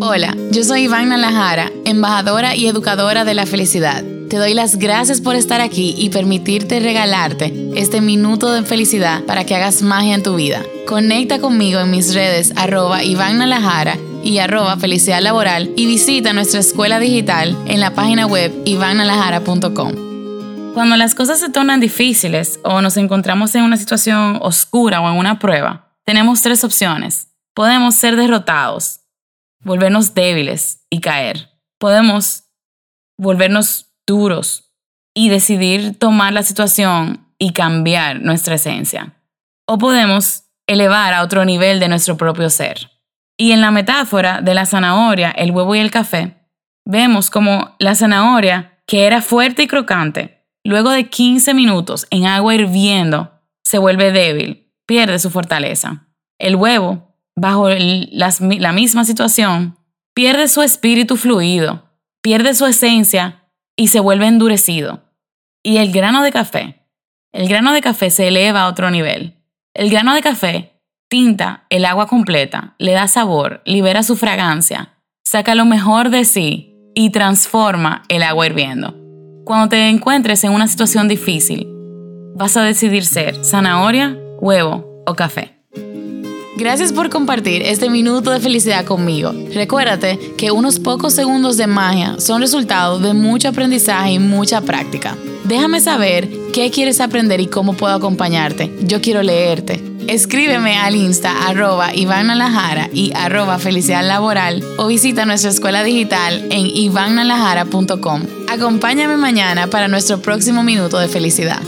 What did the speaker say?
Hola, yo soy Iván Nalajara, embajadora y educadora de la felicidad. Te doy las gracias por estar aquí y permitirte regalarte este minuto de felicidad para que hagas magia en tu vida. Conecta conmigo en mis redes arroba Iván y arroba felicidad laboral y visita nuestra escuela digital en la página web ivannalajara.com. Cuando las cosas se tornan difíciles o nos encontramos en una situación oscura o en una prueba, tenemos tres opciones. Podemos ser derrotados, volvernos débiles y caer. Podemos volvernos duros y decidir tomar la situación y cambiar nuestra esencia. O podemos elevar a otro nivel de nuestro propio ser. Y en la metáfora de la zanahoria, el huevo y el café, vemos como la zanahoria, que era fuerte y crocante, luego de 15 minutos en agua hirviendo, se vuelve débil, pierde su fortaleza. El huevo, bajo la misma situación, pierde su espíritu fluido, pierde su esencia y se vuelve endurecido. Y el grano de café, el grano de café se eleva a otro nivel. El grano de café tinta el agua completa, le da sabor, libera su fragancia, saca lo mejor de sí y transforma el agua hirviendo. Cuando te encuentres en una situación difícil, vas a decidir ser zanahoria, huevo o café. Gracias por compartir este minuto de felicidad conmigo. Recuérdate que unos pocos segundos de magia son resultado de mucho aprendizaje y mucha práctica. Déjame saber qué quieres aprender y cómo puedo acompañarte. Yo quiero leerte. Escríbeme al insta arroba y arroba felicidad laboral o visita nuestra escuela digital en ivannalajara.com. Acompáñame mañana para nuestro próximo minuto de felicidad.